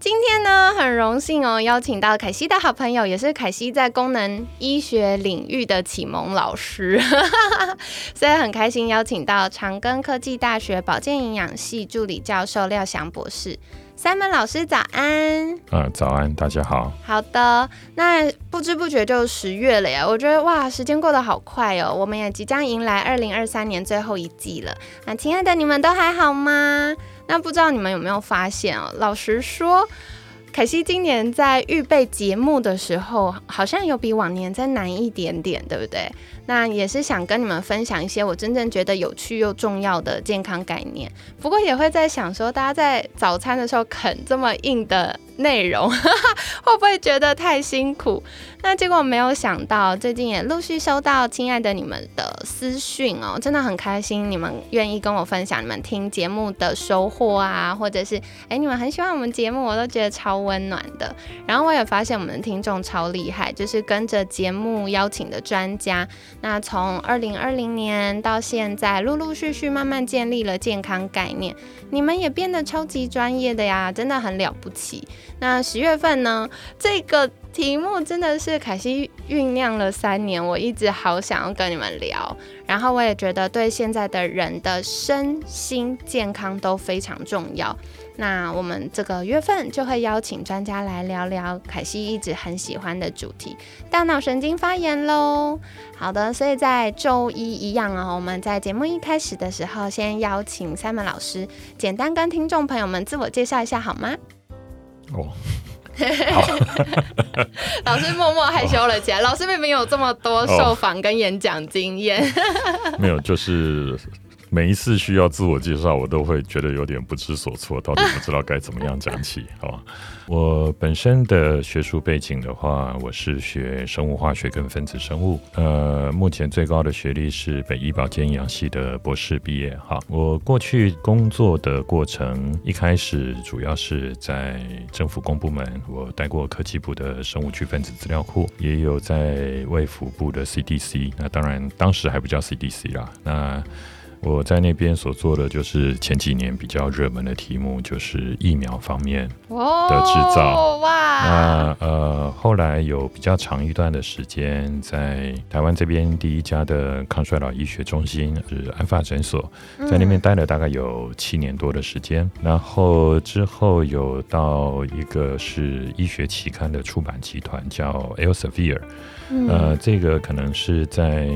今天呢，很荣幸哦，邀请到凯西的好朋友，也是凯西在功能医学领域的启蒙老师，所以很开心邀请到长庚科技大学保健营养系助理教授廖翔博士。三门老师早安，啊，早安，大家好。好的，那不知不觉就十月了呀，我觉得哇，时间过得好快哦，我们也即将迎来二零二三年最后一季了。那亲爱的，你们都还好吗？那不知道你们有没有发现啊？老实说。凯西今年在预备节目的时候，好像有比往年再难一点点，对不对？那也是想跟你们分享一些我真正觉得有趣又重要的健康概念。不过也会在想说，大家在早餐的时候啃这么硬的。内容 会不会觉得太辛苦？那结果没有想到，最近也陆续收到亲爱的你们的私讯哦，真的很开心，你们愿意跟我分享你们听节目的收获啊，或者是哎你们很喜欢我们节目，我都觉得超温暖的。然后我也发现我们的听众超厉害，就是跟着节目邀请的专家，那从二零二零年到现在，陆陆续续慢慢建立了健康概念，你们也变得超级专业的呀，真的很了不起。那十月份呢？这个题目真的是凯西酝酿了三年，我一直好想要跟你们聊。然后我也觉得对现在的人的身心健康都非常重要。那我们这个月份就会邀请专家来聊聊凯西一直很喜欢的主题——大脑神经发炎喽。好的，所以在周一一样啊，我们在节目一开始的时候，先邀请 Simon 老师简单跟听众朋友们自我介绍一下好吗？哦，老师默默害羞了起来。老师并没有这么多受访跟演讲经验，没有，就是。每一次需要自我介绍，我都会觉得有点不知所措，到底不知道该怎么样讲起。好吧，我本身的学术背景的话，我是学生物化学跟分子生物，呃，目前最高的学历是北医保健营养系的博士毕业。哈，我过去工作的过程，一开始主要是在政府公部门，我待过科技部的生物区分子资料库，也有在卫福部的 CDC，那当然当时还不叫 CDC 啦，那。我在那边所做的就是前几年比较热门的题目，就是疫苗方面的制造。哇！那呃，后来有比较长一段的时间在台湾这边第一家的抗衰老医学中心是安发诊所，在那边待了大概有七年多的时间。然后之后有到一个是医学期刊的出版集团叫 Elsevier，呃，这个可能是在。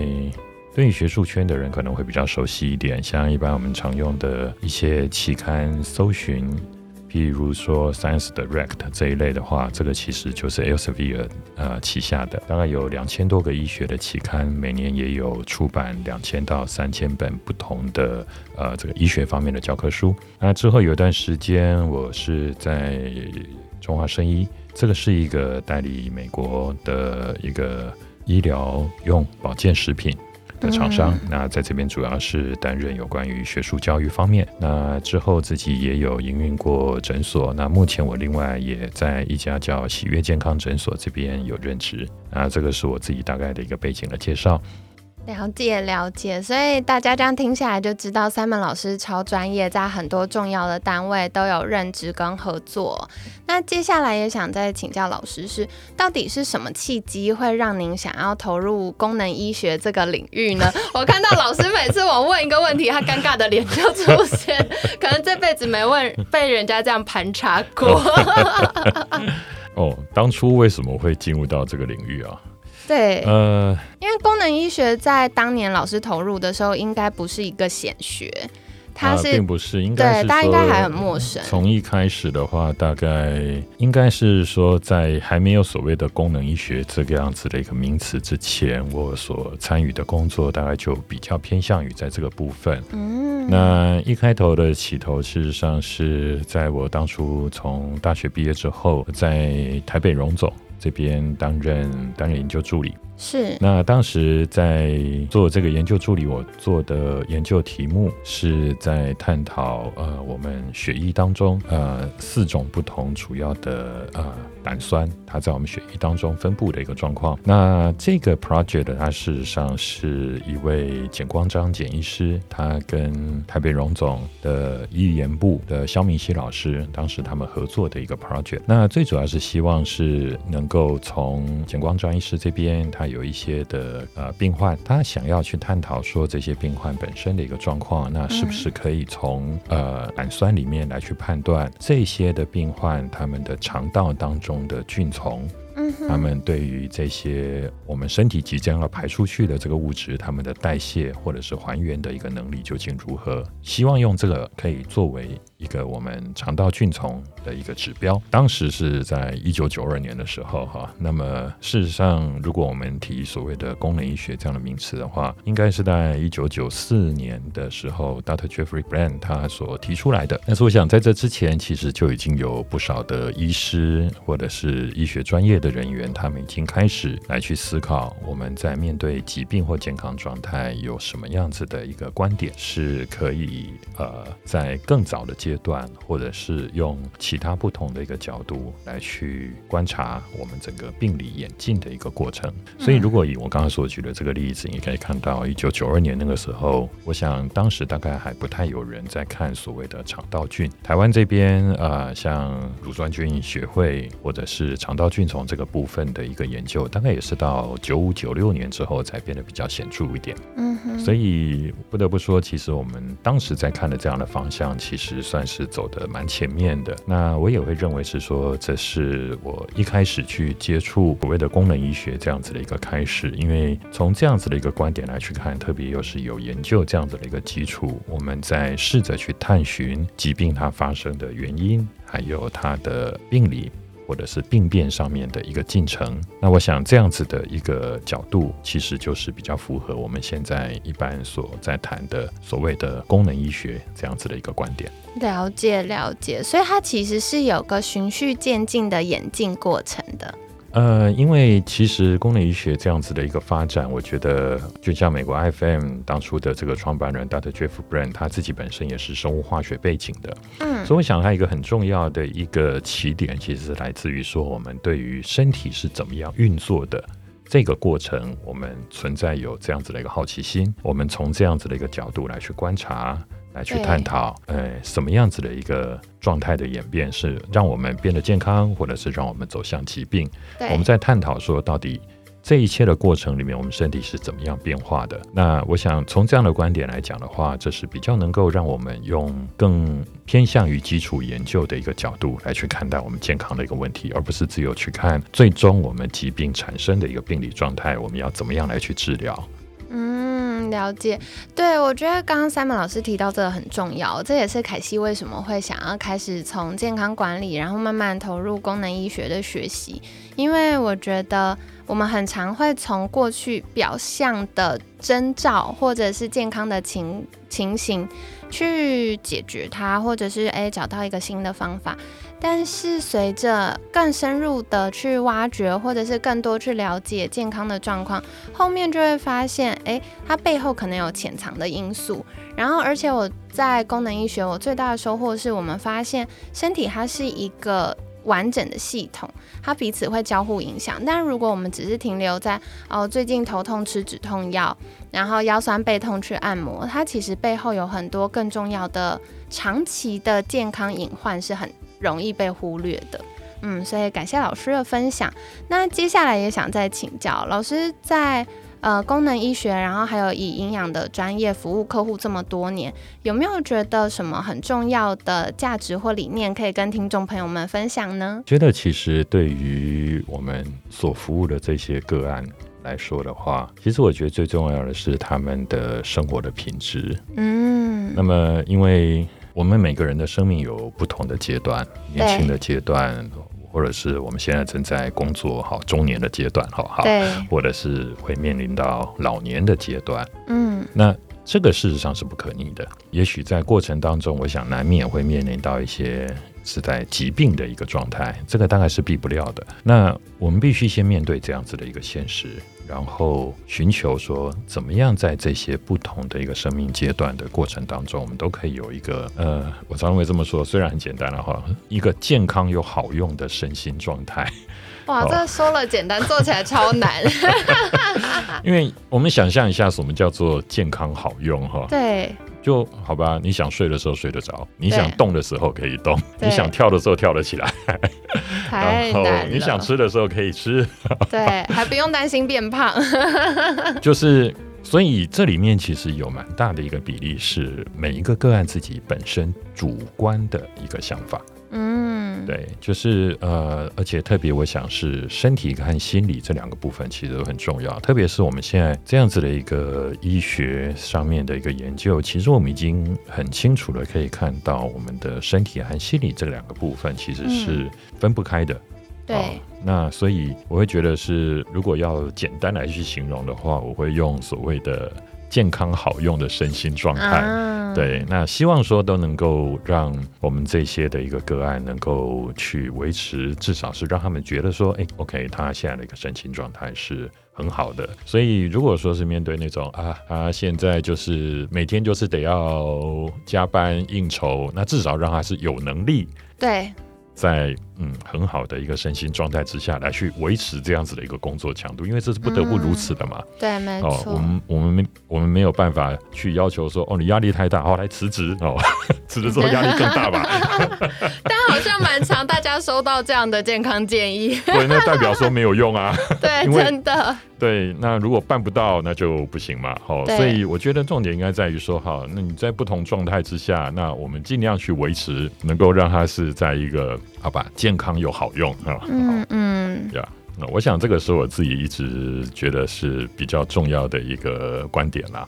对于学术圈的人可能会比较熟悉一点，像一般我们常用的一些期刊搜寻，譬如说 Science Direct 这一类的话，这个其实就是 Elsevier 呃旗下的，大概有两千多个医学的期刊，每年也有出版两千到三千本不同的呃这个医学方面的教科书。那之后有一段时间，我是在中华生医，这个是一个代理美国的一个医疗用保健食品。的厂商，那在这边主要是担任有关于学术教育方面。那之后自己也有营运过诊所。那目前我另外也在一家叫喜悦健康诊所这边有任职。那这个是我自己大概的一个背景的介绍。了解了解，所以大家这样听下来就知道，三门老师超专业，在很多重要的单位都有任职跟合作。那接下来也想再请教老师，是到底是什么契机会让您想要投入功能医学这个领域呢？我看到老师每次我问一个问题，他尴尬的脸就出现，可能这辈子没问被人家这样盘查过。哦，当初为什么会进入到这个领域啊？对，呃，因为功能医学在当年老师投入的时候，应该不是一个显学，它是、并不是，应该对是大家应该还很陌生。从一开始的话，大概应该是说，在还没有所谓的功能医学这个样子的一个名词之前，我所参与的工作大概就比较偏向于在这个部分。嗯，那一开头的起头，事实上是在我当初从大学毕业之后，在台北荣总这边担任担任研究助理。是那当时在做这个研究助理，我做的研究题目是在探讨呃我们血液当中呃四种不同主要的呃胆酸，它在我们血液当中分布的一个状况。那这个 project 它事实上是一位简光章简医师，他跟台北荣总的医研部的肖明熙老师，当时他们合作的一个 project。那最主要是希望是能够从简光章医师这边，他有一些的呃病患，他想要去探讨说这些病患本身的一个状况，那是不是可以从呃胆酸里面来去判断这些的病患他们的肠道当中的菌丛。他们对于这些我们身体即将要排出去的这个物质，他们的代谢或者是还原的一个能力究竟如何？希望用这个可以作为一个我们肠道菌丛的一个指标。当时是在一九九二年的时候，哈。那么事实上，如果我们提所谓的功能医学这样的名词的话，应该是在一九九四年的时候，Dr. Jeffrey Brand 他所提出来的。但是我想在这之前，其实就已经有不少的医师或者是医学专业的人员，他们已经开始来去思考，我们在面对疾病或健康状态有什么样子的一个观点，是可以呃在更早的阶段，或者是用其他不同的一个角度来去观察我们整个病理演进的一个过程。所以，如果以我刚刚所举的这个例子，你可以看到，一九九二年那个时候，我想当时大概还不太有人在看所谓的肠道菌。台湾这边呃，像乳酸菌学会或者是肠道菌从这个部分的一个研究，大概也是到九五九六年之后才变得比较显著一点。嗯哼，所以不得不说，其实我们当时在看的这样的方向，其实算是走的蛮前面的。那我也会认为是说，这是我一开始去接触所谓的功能医学这样子的一个开始，因为从这样子的一个观点来去看，特别又是有研究这样子的一个基础，我们在试着去探寻疾病它发生的原因，还有它的病理。或者是病变上面的一个进程，那我想这样子的一个角度，其实就是比较符合我们现在一般所在谈的所谓的功能医学这样子的一个观点。了解了解，所以它其实是有个循序渐进的演进过程的。呃，因为其实功能医学这样子的一个发展，我觉得就像美国 IFM 当初的这个创办人 Dr. Jeff Brand，他自己本身也是生物化学背景的，嗯所以我想他一个很重要的一个起点，其实是来自于说我们对于身体是怎么样运作的。这个过程，我们存在有这样子的一个好奇心，我们从这样子的一个角度来去观察，来去探讨，呃，什么样子的一个状态的演变是让我们变得健康，或者是让我们走向疾病。我们在探讨说，到底这一切的过程里面，我们身体是怎么样变化的？那我想从这样的观点来讲的话，这是比较能够让我们用更偏向于基础研究的一个角度来去看待我们健康的一个问题，而不是只有去看最终我们疾病产生的一个病理状态，我们要怎么样来去治疗。了解。对，我觉得刚刚 Simon 老师提到这个很重要，这也是凯西为什么会想要开始从健康管理，然后慢慢投入功能医学的学习，因为我觉得我们很常会从过去表象的征兆或者是健康的情情形去解决它，或者是诶找到一个新的方法。但是随着更深入的去挖掘，或者是更多去了解健康的状况，后面就会发现，诶，它背后可能有潜藏的因素。然后，而且我在功能医学，我最大的收获是我们发现身体它是一个完整的系统，它彼此会交互影响。但如果我们只是停留在哦，最近头痛吃止痛药，然后腰酸背痛去按摩，它其实背后有很多更重要的长期的健康隐患是很容易被忽略的。嗯，所以感谢老师的分享。那接下来也想再请教老师在。呃，功能医学，然后还有以营养的专业服务客户这么多年，有没有觉得什么很重要的价值或理念可以跟听众朋友们分享呢？觉得其实对于我们所服务的这些个案来说的话，其实我觉得最重要的是他们的生活的品质。嗯，嗯那么，因为我们每个人的生命有不同的阶段，年轻的阶段，或者是我们现在正在工作好中年的阶段，好好，对，或者是会面临到老年的阶段。嗯那这个事实上是不可逆的。也许在过程当中，我想难免会面临到一些是在疾病的一个状态，这个大概是避不了的。那我们必须先面对这样子的一个现实，然后寻求说怎么样在这些不同的一个生命阶段的过程当中，我们都可以有一个呃，我常常会这么说，虽然很简单了哈，一个健康又好用的身心状态。哇，哦这说了简单，做起来超难。因为我们想象一下，什么叫做健康好用哈？对就好吧，你想睡的时候睡得着，你想动的时候可以动，你想跳的时候跳得起来，然后。你想吃的时候可以吃，对，还不用担心变胖。就是。所以这里面其实有蛮大的一个比例是每一个个案自己本身主观的一个想法，嗯，对，就是呃，而且特别我想是身体和心理这两个部分其实都很重要，特别是我们现在这样子的一个医学上面的一个研究，其实我们已经很清楚的可以看到，我们的身体和心理这两个部分其实是分不开的。对好，那所以我会觉得是，如果要简单来去形容的话，我会用所谓的健康好用的身心状态。啊，对，那希望说都能够让我们这些的一个个案能够去维持，至少是让他们觉得说，哎，OK，他现在的一个身心状态是很好的。所以如果说是面对那种啊，他现在就是每天就是得要加班应酬，那至少让他是有能力对在嗯很好的一个身心状态之下来去维持这样子的一个工作强度，因为这是不得不如此的嘛。对，没哦，我。们我们没我们没有办法去要求说，哦，你压力太大，哦来辞职哦，辞职之后压力更大吧？但好像蛮常大家收到这样的健康建议。对，那代表说没有用啊。对，真的。对，那如果办不到，那就不行嘛。好、对所以我觉得重点应该在于说，好，那你在不同状态之下，那我们尽量去维持，能够让它是在一个好吧，健康又好用啊。嗯嗯，呀，那我想这个是我自己一直觉得是比较重要的一个观点啦。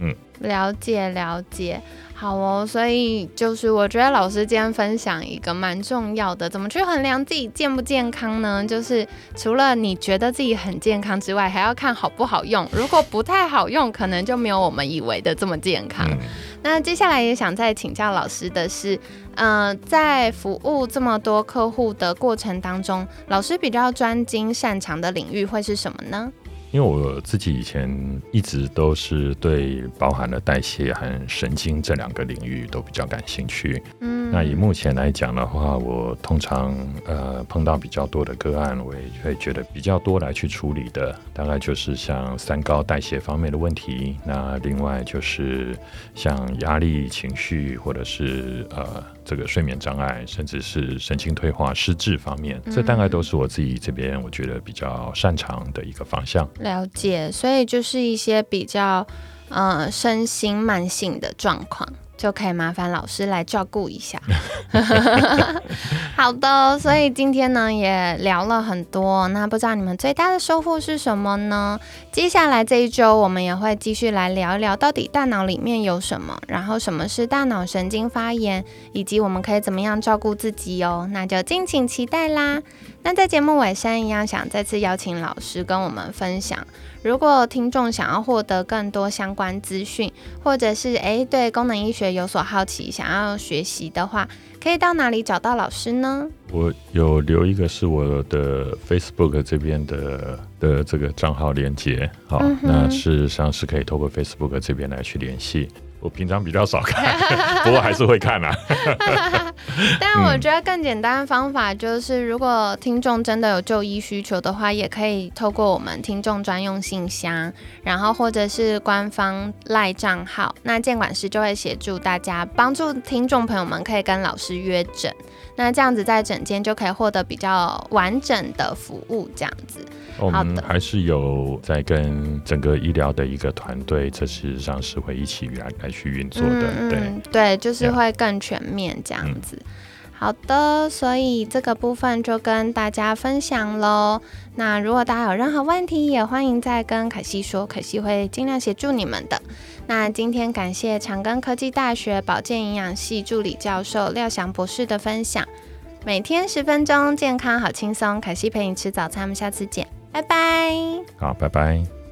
嗯了解了解。好哦，所以就是我觉得老师今天分享一个蛮重要的，怎么去衡量自己健不健康呢？就是除了你觉得自己很健康之外，还要看好不好用。如果不太好用，可能就没有我们以为的这么健康。嗯，那接下来也想再请教老师的是，呃，在服务这么多客户的过程当中，老师比较专精擅长的领域会是什么呢？因为我自己以前一直都是对包含了代谢和神经这两个领域都比较感兴趣。嗯，那以目前来讲的话，我通常呃碰到比较多的个案，我也会觉得比较多来去处理的，大概就是像三高代谢方面的问题。那另外就是像压力、情绪，或者是呃这个睡眠障碍，甚至是神经退化、失智方面，这大概都是我自己这边我觉得比较擅长的一个方向。了解，所以就是一些比较呃身心慢性的状况，就可以麻烦老师来照顾一下。好的，所以今天呢也聊了很多，那不知道你们最大的收获是什么呢？接下来这一周我们也会继续来聊一聊，到底大脑里面有什么，然后什么是大脑神经发炎，以及我们可以怎么样照顾自己哦。那就敬请期待啦。那在节目尾声一样，想再次邀请老师跟我们分享。如果听众想要获得更多相关资讯，或者是诶对功能医学有所好奇，想要学习的话，可以到哪里找到老师呢？我有留一个是我的 Facebook 这边的的这个账号连接，好，嗯那事实上是可以透过 Facebook 这边来去联系。我平常比较少看，不过还是会看啊。但我觉得更简单的方法就是，如果听众真的有就医需求的话，也可以透过我们听众专用信箱，然后或者是官方赖账号，那监管师就会协助大家，帮助听众朋友们可以跟老师约诊。那这样子在诊间就可以获得比较完整的服务，这样子。我们还是有在跟整个医疗的一个团队，这事实上是会一起来来去运作的，对。嗯对，就是会更全面这样子。好的，所以这个部分就跟大家分享喽。那如果大家有任何问题，也欢迎再跟凯西说，凯西会尽量协助你们的。那今天感谢长庚科技大学保健营养系助理教授廖翔博士的分享。每天十分钟，健康好轻松。凯西陪你吃早餐，我们下次见，拜拜。好，拜拜。